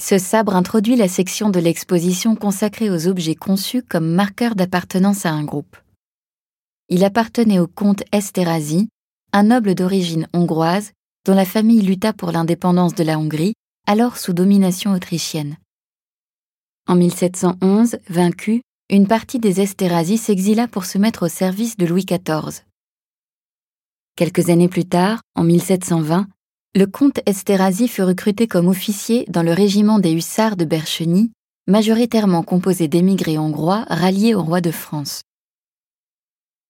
Ce sabre introduit la section de l'exposition consacrée aux objets conçus comme marqueurs d'appartenance à un groupe. Il appartenait au comte Esterhazy, un noble d'origine hongroise dont la famille lutta pour l'indépendance de la Hongrie, alors sous domination autrichienne. En 1711, vaincu, une partie des Esterhazy s'exila pour se mettre au service de Louis XIV. Quelques années plus tard, en 1720, le comte Esterhazy fut recruté comme officier dans le régiment des hussards de Bercheny, majoritairement composé d'émigrés hongrois ralliés au roi de France.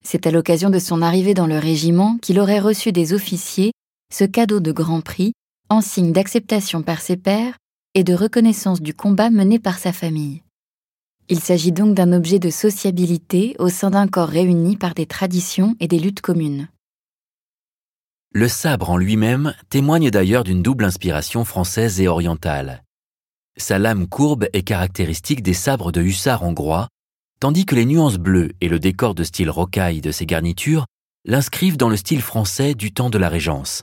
C'est à l'occasion de son arrivée dans le régiment qu'il aurait reçu des officiers ce cadeau de grand prix en signe d'acceptation par ses pairs et de reconnaissance du combat mené par sa famille. Il s'agit donc d'un objet de sociabilité au sein d'un corps réuni par des traditions et des luttes communes. Le sabre en lui-même témoigne d'ailleurs d'une double inspiration française et orientale. Sa lame courbe est caractéristique des sabres de hussards hongrois, tandis que les nuances bleues et le décor de style rocaille de ses garnitures l'inscrivent dans le style français du temps de la Régence.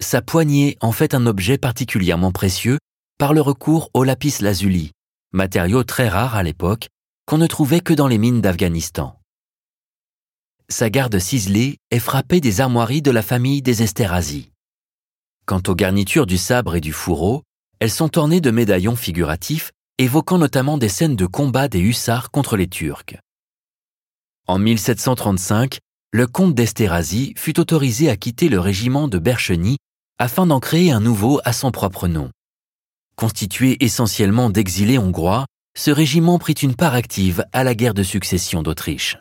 Sa poignée en fait un objet particulièrement précieux par le recours au lapis lazuli, matériau très rare à l'époque, qu'on ne trouvait que dans les mines d'Afghanistan. Sa garde ciselée est frappée des armoiries de la famille des Esterhazy. Quant aux garnitures du sabre et du fourreau, elles sont ornées de médaillons figuratifs évoquant notamment des scènes de combat des hussards contre les Turcs. En 1735, le comte d'Esterhazy fut autorisé à quitter le régiment de Bercheny afin d'en créer un nouveau à son propre nom. Constitué essentiellement d'exilés hongrois, ce régiment prit une part active à la guerre de succession d'Autriche.